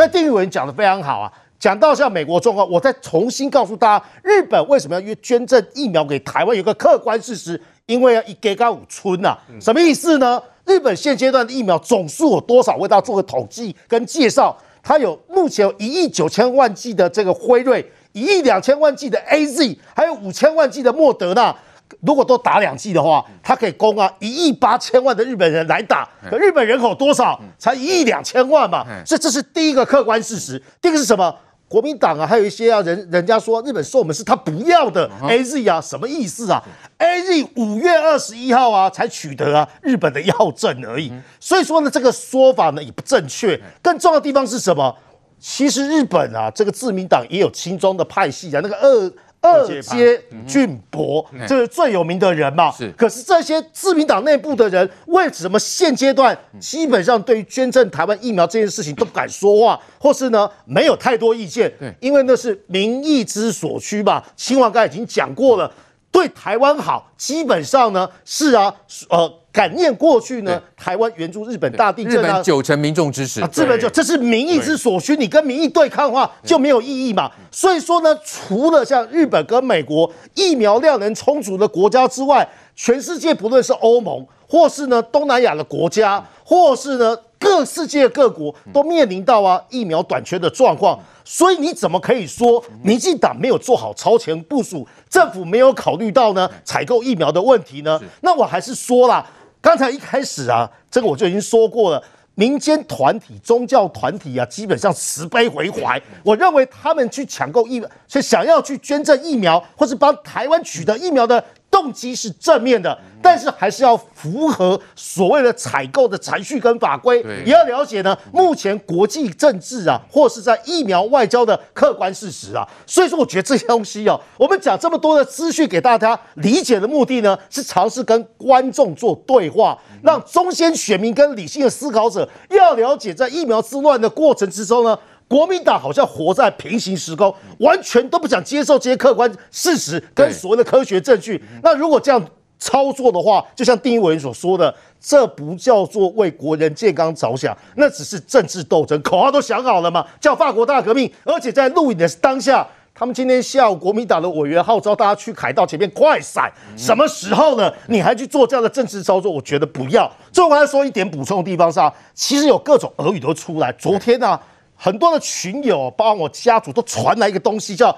但丁委员讲的非常好啊，讲到像美国状况，我再重新告诉大家，日本为什么要约捐赠疫苗给台湾？有个客观事实，因为要一给个五村呐，什么意思呢？日本现阶段的疫苗总数有多少？为大家做个统计跟介绍。它有目前有一亿九千万剂的这个辉瑞，一亿两千万剂的 AZ，还有五千万剂的莫德纳。如果都打两剂的话，他可以供啊一亿八千万的日本人来打。可日本人口多少？才一亿两千万嘛。所以这是第一个客观事实。第二个是什么？国民党啊，还有一些啊人，人家说日本说我们是他不要的 A Z 啊，什么意思啊？A Z 五月二十一号啊才取得啊日本的药证而已，所以说呢这个说法呢也不正确。更重要的地方是什么？其实日本啊这个自民党也有亲中的派系啊，那个二。二阶俊博，这是最有名的人嘛？是。可是这些自民党内部的人，为什么现阶段基本上对于捐赠台湾疫苗这件事情都不敢说话，或是呢没有太多意见？对，因为那是民意之所趋嘛。嶔煌刚才已经讲过了，对台湾好，基本上呢是啊，呃。感念过去呢，台湾援助日本大地震啊，日本九成民众支持，日本就这是民意之所需，你跟民意对抗的话就没有意义嘛。所以说呢，除了像日本跟美国疫苗量能充足的国家之外，全世界不论是欧盟，或是呢东南亚的国家，或是呢各世界各国都面临到啊疫苗短缺的状况。所以你怎么可以说民进党没有做好超前部署，政府没有考虑到呢采购疫苗的问题呢？那我还是说啦。刚才一开始啊，这个我就已经说过了，民间团体、宗教团体啊，基本上慈悲为怀。我认为他们去抢购疫苗，所以想要去捐赠疫苗，或是帮台湾取得疫苗的。动机是正面的，但是还是要符合所谓的采购的程序跟法规，也要了解呢。目前国际政治啊，或是在疫苗外交的客观事实啊，所以说我觉得这些东西哦，我们讲这么多的资讯给大家理解的目的呢，是尝试跟观众做对话，让中间选民跟理性的思考者要了解，在疫苗之乱的过程之中呢。国民党好像活在平行时空，完全都不想接受这些客观事实跟所谓的科学证据。那如果这样操作的话，就像丁一委员所说的，这不叫做为国人健康着想，那只是政治斗争，口号都想好了嘛，叫法国大革命。而且在录影的当下，他们今天下午国民党的委员号召大家去凯道前面快闪，什么时候呢？你还去做这样的政治操作？我觉得不要。最后我要说一点补充的地方是啊，其实有各种俄语都出来。昨天呢、啊？很多的群友，包括我家族，都传来一个东西，叫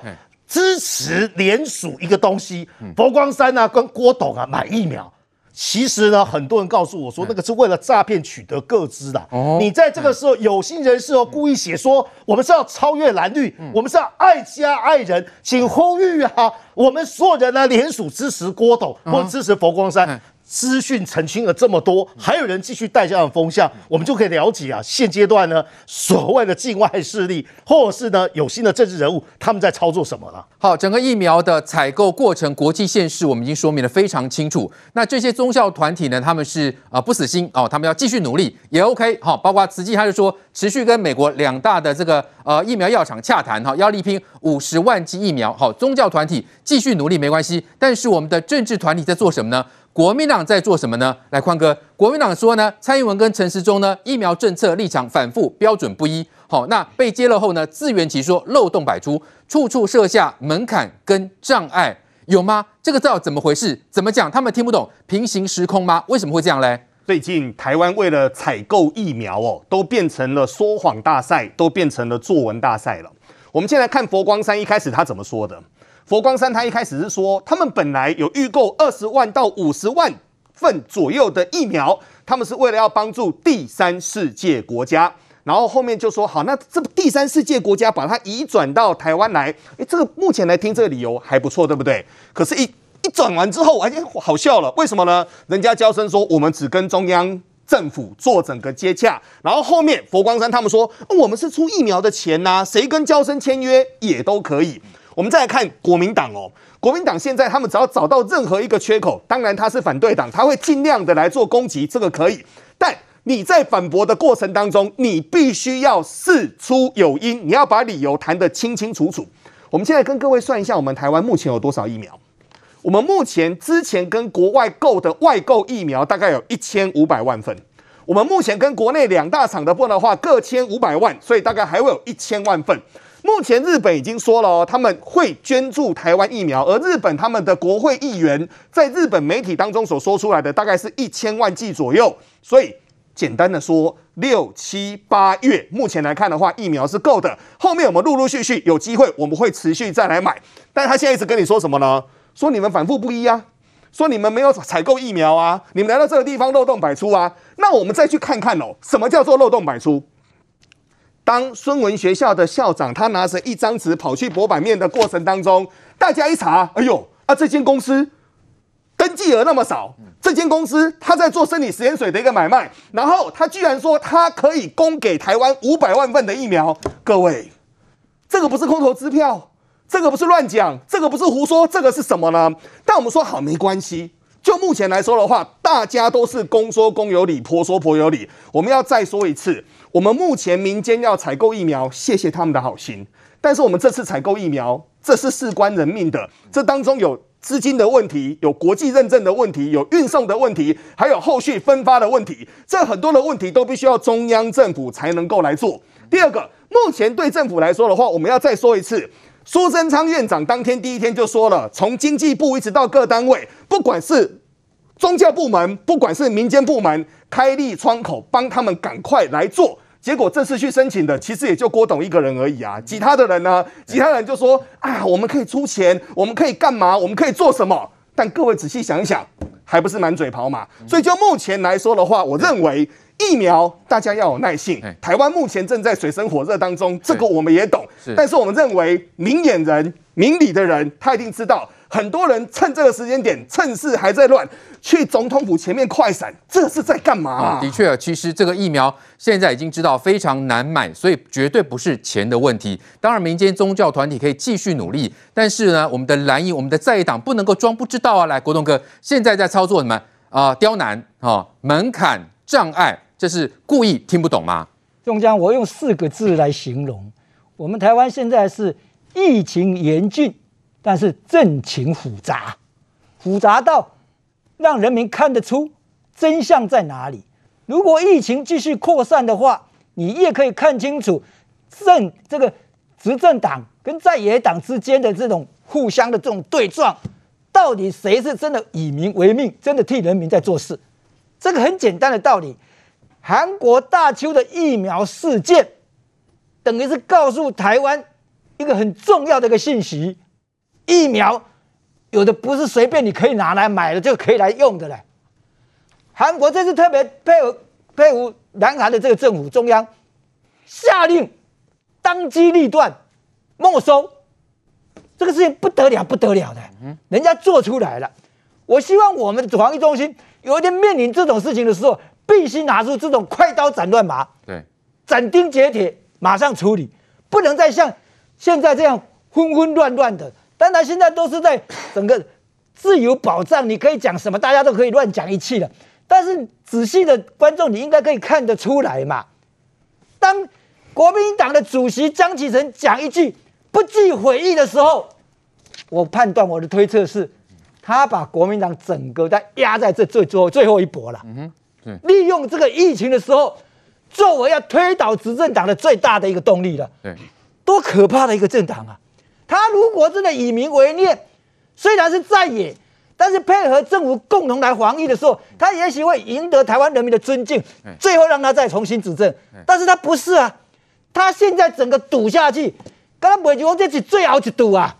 支持联署一个东西。佛光山啊，跟郭董啊买疫苗。其实呢，很多人告诉我说，那个是为了诈骗取得个资的。哦你在这个时候，有心人士哦，故意写说我们是要超越蓝绿，我们是要爱家爱人，请呼吁啊，我们所有人呢联署支持郭董或支持佛光山。资讯澄清了这么多，还有人继续带这样的风向，我们就可以了解啊，现阶段呢，所谓的境外势力，或者是呢有新的政治人物，他们在操作什么了？好，整个疫苗的采购过程，国际现实我们已经说明得非常清楚。那这些宗教团体呢，他们是啊不死心哦，他们要继续努力也 OK。好，包括慈济，他就说持续跟美国两大的这个呃疫苗药厂洽谈哈，要力拼五十万剂疫苗。好，宗教团体继续努力没关系，但是我们的政治团体在做什么呢？国民党在做什么呢？来，宽哥，国民党说呢，蔡英文跟陈时中呢，疫苗政策立场反复，标准不一。好，那被揭露后呢，自圆其说，漏洞百出，处处设下门槛跟障碍，有吗？这个知道怎么回事？怎么讲？他们听不懂平行时空吗？为什么会这样嘞？最近台湾为了采购疫苗哦，都变成了说谎大赛，都变成了作文大赛了。我们先来看佛光山一开始他怎么说的。佛光山他一开始是说，他们本来有预购二十万到五十万份左右的疫苗，他们是为了要帮助第三世界国家。然后后面就说，好，那这第三世界国家把它移转到台湾来，诶，这个目前来听这个理由还不错，对不对？可是一，一转完之后，哎，好笑了，为什么呢？人家娇生说，我们只跟中央政府做整个接洽，然后后面佛光山他们说，我们是出疫苗的钱呐，谁跟娇生签约也都可以。我们再来看国民党哦，国民党现在他们只要找到任何一个缺口，当然他是反对党，他会尽量的来做攻击，这个可以。但你在反驳的过程当中，你必须要事出有因，你要把理由谈得清清楚楚。我们现在跟各位算一下，我们台湾目前有多少疫苗？我们目前之前跟国外购的外购疫苗大概有一千五百万份，我们目前跟国内两大厂的份的话，各千五百万，所以大概还会有一千万份。目前日本已经说了哦，他们会捐助台湾疫苗，而日本他们的国会议员在日本媒体当中所说出来的，大概是一千万剂左右。所以简单的说，六七八月目前来看的话，疫苗是够的。后面我们陆陆续续有机会，我们会持续再来买。但他现在一直跟你说什么呢？说你们反复不一啊，说你们没有采购疫苗啊，你们来到这个地方漏洞百出啊。那我们再去看看哦，什么叫做漏洞百出？当孙文学校的校长他拿着一张纸跑去博版面的过程当中，大家一查，哎呦啊，这间公司登记额那么少，这间公司他在做生理食盐水的一个买卖，然后他居然说他可以供给台湾五百万份的疫苗，各位，这个不是空头支票，这个不是乱讲，这个不是胡说，这个是什么呢？但我们说好没关系，就目前来说的话，大家都是公说公有理，婆说婆有理，我们要再说一次。我们目前民间要采购疫苗，谢谢他们的好心。但是我们这次采购疫苗，这是事关人命的，这当中有资金的问题，有国际认证的问题，有运送的问题，还有后续分发的问题。这很多的问题都必须要中央政府才能够来做。第二个，目前对政府来说的话，我们要再说一次，苏贞昌院长当天第一天就说了，从经济部一直到各单位，不管是宗教部门，不管是民间部门，开立窗口帮他们赶快来做。结果这次去申请的，其实也就郭董一个人而已啊。其他的人呢？其他人就说：“啊，我们可以出钱，我们可以干嘛？我们可以做什么？”但各位仔细想一想，还不是满嘴跑马。所以就目前来说的话，我认为疫苗大家要有耐性。台湾目前正在水深火热当中，这个我们也懂。但是我们认为明眼人、明理的人，他一定知道。很多人趁这个时间点，趁势还在乱，去总统府前面快闪，这是在干嘛啊？的确，其实这个疫苗现在已经知道非常难买，所以绝对不是钱的问题。当然，民间宗教团体可以继续努力，但是呢，我们的蓝营、我们的在野党不能够装不知道啊！来，国栋哥，现在在操作什么啊？刁难啊，门槛障碍，这是故意听不懂吗？中江，我用四个字来形容，我们台湾现在是疫情严峻。但是政情复杂，复杂到让人民看得出真相在哪里。如果疫情继续扩散的话，你也可以看清楚政这个执政党跟在野党之间的这种互相的这种对撞，到底谁是真的以民为命，真的替人民在做事？这个很简单的道理，韩国大邱的疫苗事件，等于是告诉台湾一个很重要的一个信息。疫苗有的不是随便你可以拿来买的就可以来用的嘞。韩国这次特别配合配合南韩的这个政府中央下令当机立断没收，这个事情不得了不得了的，人家做出来了。我希望我们的防疫中心有一天面临这种事情的时候，必须拿出这种快刀斩乱麻，对，斩钉截铁，马上处理，不能再像现在这样昏昏乱乱的。当然，现在都是在整个自由保障，你可以讲什么，大家都可以乱讲一气了。但是仔细的观众，你应该可以看得出来嘛。当国民党的主席江启臣讲一句不计悔意的时候，我判断我的推测是，他把国民党整个在压在这最最后最后一搏了。嗯哼，利用这个疫情的时候，作为要推倒执政党的最大的一个动力了。对，多可怕的一个政党啊！他如果真的以民为念，虽然是在野，但是配合政府共同来防疫的时候，他也许会赢得台湾人民的尊敬，最后让他再重新执政。但是他不是啊，他现在整个赌下去，刚刚美国这次最好去赌啊，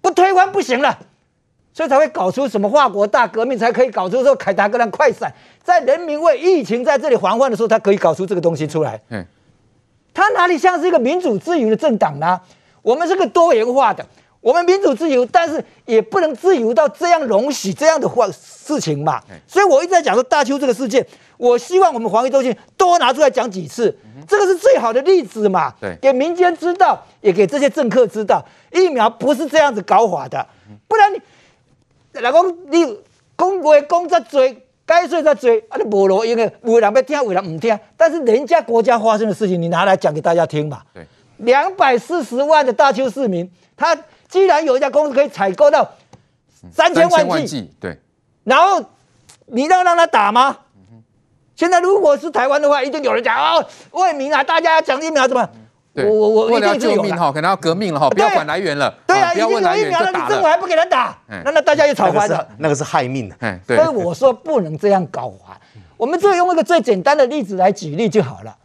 不推翻不行了，所以才会搞出什么法国大革命，才可以搞出说凯达格兰快闪，在人民为疫情在这里防范的时候，他可以搞出这个东西出来。他哪里像是一个民主自由的政党呢？我们是个多元化的，我们民主自由，但是也不能自由到这样容许这样的话事情嘛。所以我一直在讲说大邱这个事件，我希望我们防疫中心多拿出来讲几次，这个是最好的例子嘛。给民间知道，也给这些政客知道，疫苗不是这样子搞法的，不然你老公你讲话讲再多，该说再多，啊你无路用的，有人要听，有人不听，但是人家国家发生的事情，你拿来讲给大家听嘛。两百四十万的大邱市民，他既然有一家公司可以采购到三千万剂，对，然后你要让他打吗？现在如果是台湾的话，一定有人讲哦，为民啊，大家要讲疫苗怎么？我我我为了要救命哈，可能要革命了哈，不要管来源了。对啊，已经有疫苗了。那你政府还不给他打，那那大家又吵翻了。那个是害命的。所以我说不能这样搞啊。我们就用一个最简单的例子来举例就好了。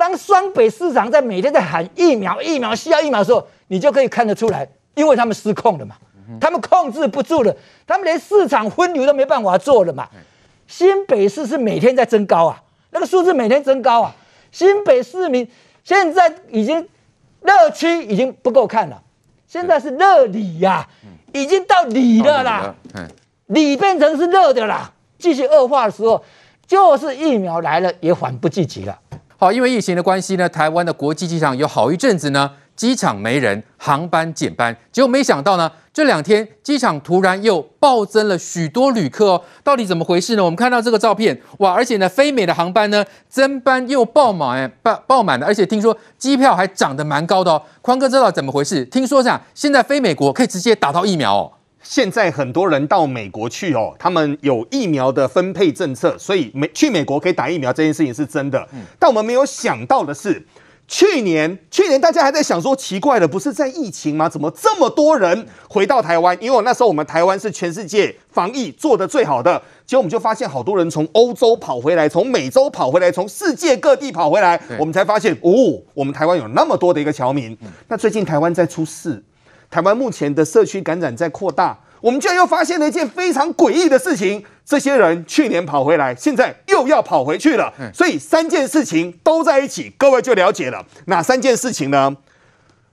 当双北市长在每天在喊疫苗、疫苗需要疫苗的时候，你就可以看得出来，因为他们失控了嘛，他们控制不住了，他们连市场分流都没办法做了嘛。新北市是每天在增高啊，那个数字每天增高啊。新北市民现在已经热区已经不够看了，现在是热里呀，已经到里了啦，里变成是热的啦。继续恶化的时候，就是疫苗来了也缓不济急了。好，因为疫情的关系呢，台湾的国际机场有好一阵子呢，机场没人，航班减班。结果没想到呢，这两天机场突然又暴增了许多旅客哦，到底怎么回事呢？我们看到这个照片，哇，而且呢，飞美的航班呢，增班又爆满，哎，爆爆满了，而且听说机票还涨得蛮高的哦。宽哥知道怎么回事？听说这样，现在飞美国可以直接打到疫苗哦。现在很多人到美国去哦，他们有疫苗的分配政策，所以美去美国可以打疫苗这件事情是真的。但我们没有想到的是，去年去年大家还在想说奇怪的，不是在疫情吗？怎么这么多人回到台湾？因为那时候我们台湾是全世界防疫做得最好的，结果我们就发现好多人从欧洲跑回来，从美洲跑回来，从世界各地跑回来，我们才发现哦，我们台湾有那么多的一个侨民。那最近台湾在出事。台湾目前的社区感染在扩大，我们居然又发现了一件非常诡异的事情：这些人去年跑回来，现在又要跑回去了。所以三件事情都在一起，各位就了解了。哪三件事情呢？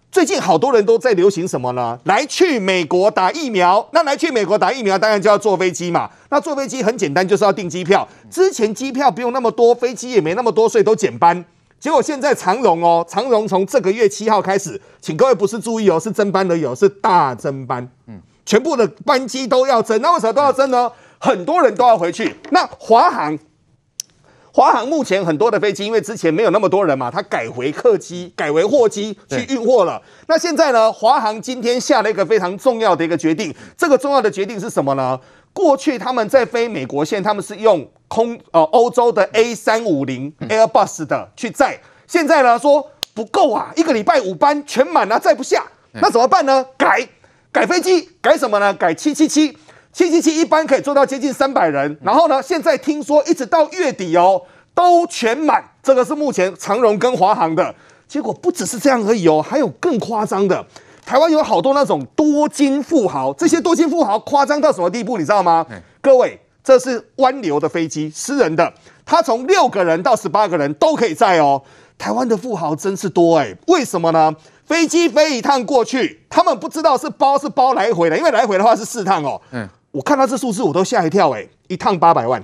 最近好多人都在流行什么呢？来去美国打疫苗。那来去美国打疫苗，当然就要坐飞机嘛。那坐飞机很简单，就是要订机票。之前机票不用那么多，飞机也没那么多，所以都减班。结果现在长荣哦，长荣从这个月七号开始，请各位不是注意哦，是增班的有，是大增班，嗯，全部的班机都要增。那为什么都要增呢？很多人都要回去。那华航，华航目前很多的飞机，因为之前没有那么多人嘛，它改回客机，改为货机去运货了。那现在呢，华航今天下了一个非常重要的一个决定。这个重要的决定是什么呢？过去他们在飞美国线，他们是用空呃欧洲的 A 三五零 Airbus 的去载，现在呢说不够啊，一个礼拜五班全满了，啊，载不下，那怎么办呢？改改飞机，改什么呢？改七七七，七七七一班可以做到接近三百人，然后呢，现在听说一直到月底哦都全满，这个是目前长荣跟华航的。结果，不只是这样而已哦，还有更夸张的。台湾有好多那种多金富豪，这些多金富豪夸张到什么地步，你知道吗？各位，这是湾流的飞机，私人的，他从六个人到十八个人都可以载哦。台湾的富豪真是多哎，为什么呢？飞机飞一趟过去，他们不知道是包是包来回的，因为来回的话是四趟哦。嗯，我看到这数字我都吓一跳哎，一趟八百万，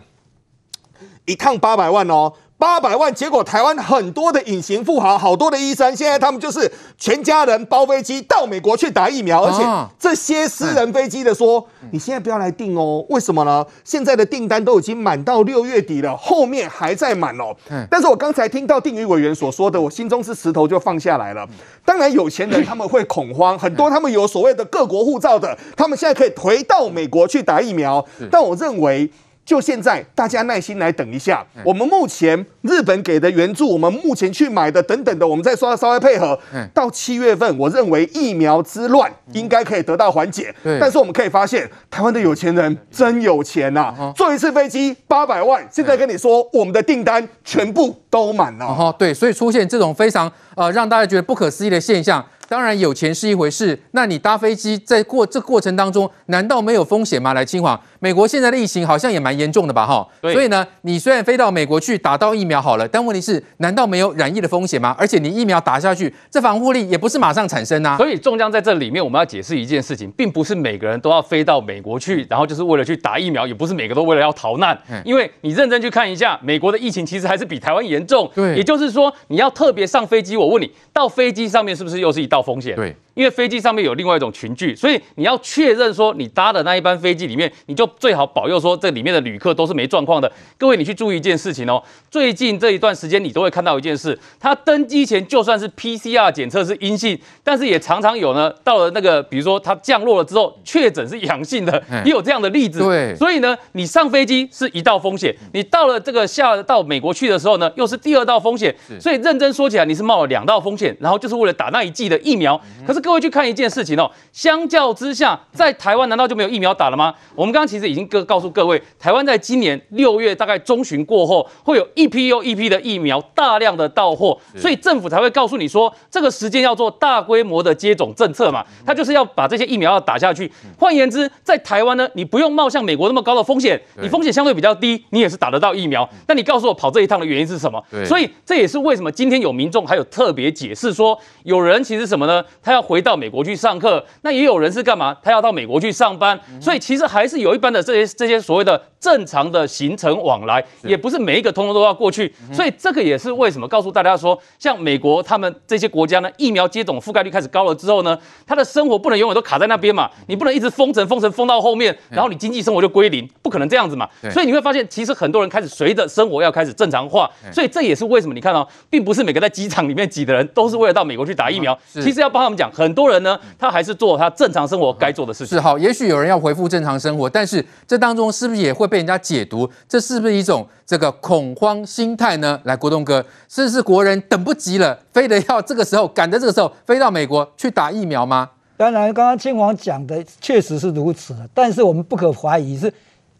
一趟八百万哦。八百万，结果台湾很多的隐形富豪，好多的医生，现在他们就是全家人包飞机到美国去打疫苗，而且这些私人飞机的说，你现在不要来订哦，为什么呢？现在的订单都已经满到六月底了，后面还在满哦。但是我刚才听到定宇委员所说的，我心中是石头就放下来了。当然，有钱人他们会恐慌，很多他们有所谓的各国护照的，他们现在可以回到美国去打疫苗，但我认为。就现在，大家耐心来等一下。我们目前日本给的援助，我们目前去买的等等的，我们再稍稍微配合。到七月份，我认为疫苗之乱应该可以得到缓解。但是我们可以发现，台湾的有钱人真有钱呐！坐一次飞机八百万，现在跟你说，我们的订单全部都满了。哦，对，所以出现这种非常呃让大家觉得不可思议的现象。当然有钱是一回事，那你搭飞机在过这过程当中，难道没有风险吗？来，清华，美国现在的疫情好像也蛮严重的吧？哈，所以呢，你虽然飞到美国去打到疫苗好了，但问题是，难道没有染疫的风险吗？而且你疫苗打下去，这防护力也不是马上产生啊。所以，仲江在这里面，我们要解释一件事情，并不是每个人都要飞到美国去，然后就是为了去打疫苗，也不是每个都为了要逃难。嗯因为你认真去看一下，美国的疫情其实还是比台湾严重。对，也就是说，你要特别上飞机，我问你，到飞机上面是不是又是一道风险？对。因为飞机上面有另外一种群聚，所以你要确认说你搭的那一班飞机里面，你就最好保佑说这里面的旅客都是没状况的。各位，你去注意一件事情哦，最近这一段时间你都会看到一件事，他登机前就算是 PCR 检测是阴性，但是也常常有呢，到了那个比如说他降落了之后确诊是阳性的，也有这样的例子。对，所以呢，你上飞机是一道风险，你到了这个下到美国去的时候呢，又是第二道风险。所以认真说起来，你是冒了两道风险，然后就是为了打那一剂的疫苗。可是各位去看一件事情哦，相较之下，在台湾难道就没有疫苗打了吗？我们刚刚其实已经告告诉各位，台湾在今年六月大概中旬过后，会有一批又一批的疫苗大量的到货，所以政府才会告诉你说，这个时间要做大规模的接种政策嘛，他就是要把这些疫苗要打下去。换言之，在台湾呢，你不用冒像美国那么高的风险，你风险相对比较低，你也是打得到疫苗。那你告诉我跑这一趟的原因是什么？所以这也是为什么今天有民众还有特别解释说，有人其实什么呢？他要回到美国去上课，那也有人是干嘛？他要到美国去上班，所以其实还是有一般的这些这些所谓的正常的行程往来，也不是每一个通通都要过去。所以这个也是为什么告诉大家说，像美国他们这些国家呢，疫苗接种覆盖率开始高了之后呢，他的生活不能永远都卡在那边嘛，你不能一直封城封城封到后面，然后你经济生活就归零，不可能这样子嘛。所以你会发现，其实很多人开始随着生活要开始正常化，所以这也是为什么你看到、哦，并不是每个在机场里面挤的人都是为了到美国去打疫苗。其实要帮他们讲，很多人呢，他还是做他正常生活该做的事情。是好，也许有人要回复正常生活，但是这当中是不是也会被人家解读？这是不是一种这个恐慌心态呢？来，国栋哥，是不是国人等不及了，非得要这个时候赶在这个时候飞到美国去打疫苗吗？当然，刚刚嶔煌讲的确实是如此，但是我们不可怀疑是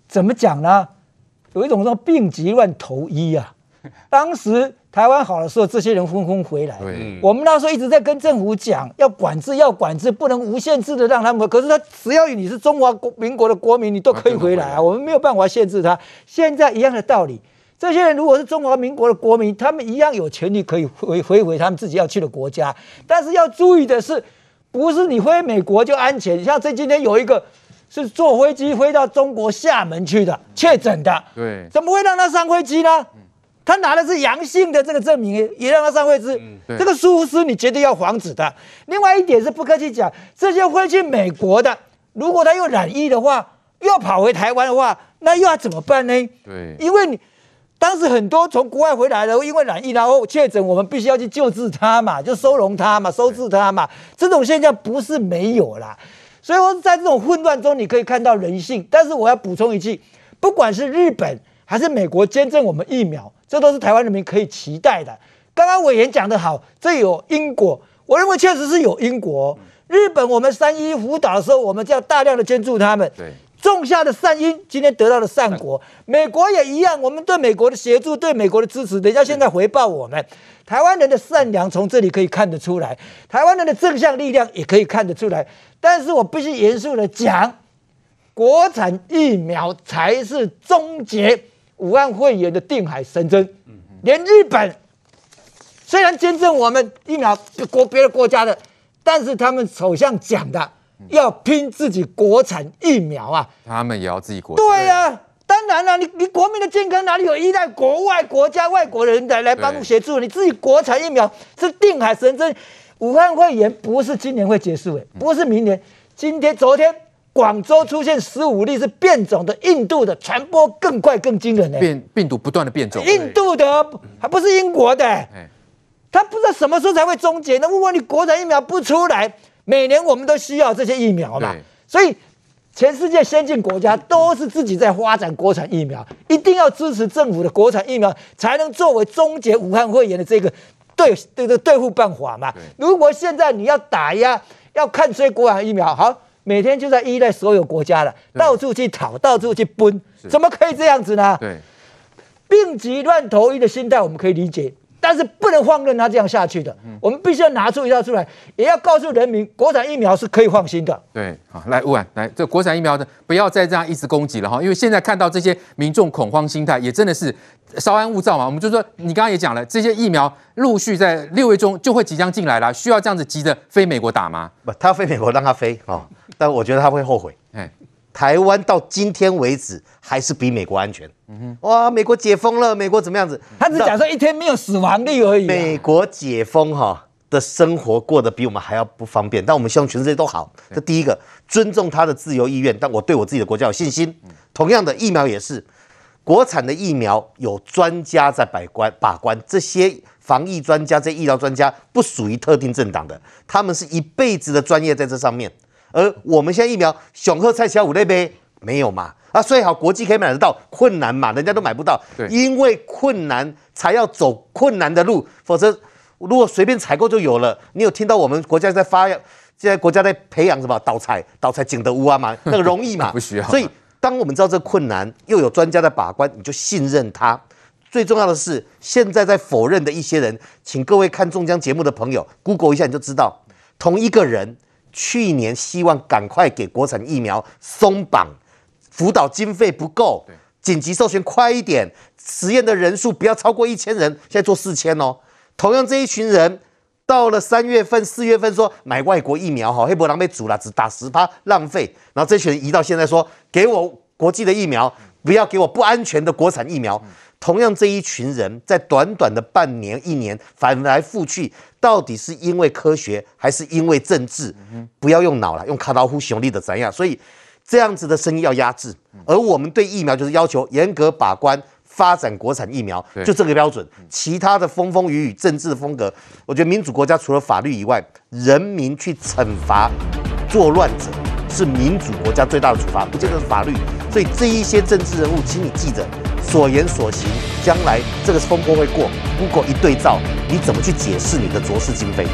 怎么讲呢？有一种说病急乱投医啊。当时台湾好的时候，这些人纷纷回来。我们那时候一直在跟政府讲，要管制，要管制，不能无限制的让他们。可是他只要你是中华民国的国民，你都可以回来啊。我们没有办法限制他。现在一样的道理，这些人如果是中华民国的国民，他们一样有权利可以回回回他们自己要去的国家。但是要注意的是。不是你回美国就安全，像这今天有一个是坐飞机飞到中国厦门去的确诊的，对，怎么会让他上飞机呢？他拿的是阳性的这个证明，也让他上飞机，这个疏失你绝对要防止的。另外一点是不客气讲，这些会去美国的，如果他又染疫的话，又要跑回台湾的话，那又要怎么办呢？对，因为你。当时很多从国外回来的，因为染疫然后确诊，我们必须要去救治他嘛，就收容他嘛，收治他嘛。这种现象不是没有啦，所以说在这种混乱中，你可以看到人性。但是我要补充一句，不管是日本还是美国捐赠我们疫苗，这都是台湾人民可以期待的。刚刚委员讲得好，这有因果，我认为确实是有因果。日本我们三一福岛的时候，我们就要大量的捐助他们。对。种下的善因，今天得到了善果。美国也一样，我们对美国的协助，对美国的支持，人家现在回报我们。台湾人的善良从这里可以看得出来，台湾人的正向力量也可以看得出来。但是我必须严肃的讲，国产疫苗才是终结武汉肺炎的定海神针。连日本虽然捐赠我们疫苗，国别的国家的，但是他们首相讲的。要拼自己国产疫苗啊！他们也要自己国产。对呀、啊，当然了，你你国民的健康哪里有依赖国外国家外国人来来帮助协助？你自己国产疫苗是定海神针。武汉肺炎不是今年会结束诶，不是明年。今天昨天广州出现十五例是变种的，印度的传播更快更惊人诶。变病毒不断的变种。印度的还不是英国的，他不知道什么时候才会终结。那如果你国产疫苗不出来？每年我们都需要这些疫苗嘛，所以全世界先进国家都是自己在发展国产疫苗，一定要支持政府的国产疫苗，才能作为终结武汉肺炎的这个对这个对付办法嘛。如果现在你要打压，要看衰国产疫苗，好，每天就在依赖所有国家了，到处去讨，到处去奔，怎么可以这样子呢？对，病急乱投医的心态我们可以理解。但是不能放任他这样下去的，我们必须要拿出一套出来，也要告诉人民，国产疫苗是可以放心的。对，好，来，吴婉，来，这国产疫苗的不要再这样一直攻击了哈，因为现在看到这些民众恐慌心态，也真的是稍安勿躁嘛。我们就说，你刚刚也讲了，这些疫苗陆续在六月中就会即将进来了，需要这样子急着飞美国打吗？不，他飞美国让他飞哦，但我觉得他会后悔。哎。台湾到今天为止还是比美国安全。嗯哼，哇，美国解封了，美国怎么样子？他只讲说一天没有死亡率而已。美国解封哈，的生活过得比我们还要不方便，但我们希望全世界都好。这第一个，尊重他的自由意愿，但我对我自己的国家有信心。同样的，疫苗也是，国产的疫苗有专家在把关把关，这些防疫专家、这些医疗专家不属于特定政党的，他们是一辈子的专业在这上面。而我们现在疫苗，雄鹤蔡小五那边没有嘛？啊，所以好，国际可以买得到，困难嘛，人家都买不到，对，因为困难才要走困难的路，否则。如果随便采购就有了，你有听到我们国家在发，现在国家在培养什么倒采倒采景德乌啊嘛，那个容易嘛？不需要。所以当我们知道这个困难，又有专家在把关，你就信任他。最重要的是，现在在否认的一些人，请各位看中江节目的朋友，Google 一下你就知道，同一个人去年希望赶快给国产疫苗松绑，辅导经费不够，紧急授权快一点，实验的人数不要超过一千人，现在做四千哦。同样，这一群人到了三月份、四月份说买外国疫苗，哈，黑伯狼被煮了，只打十趴，浪费。然后这群人移到现在说给我国际的疫苗，不要给我不安全的国产疫苗。同样，这一群人在短短的半年、一年翻来覆去，到底是因为科学还是因为政治？不要用脑了，用卡刀呼熊力的怎样？所以这样子的声音要压制。而我们对疫苗就是要求严格把关。发展国产疫苗就这个标准，其他的风风雨雨、政治的风格，我觉得民主国家除了法律以外，人民去惩罚作乱者是民主国家最大的处罚，不见得是法律。所以这一些政治人物，请你记着，所言所行，将来这个风波会过，如果一对照，你怎么去解释你的卓氏经费？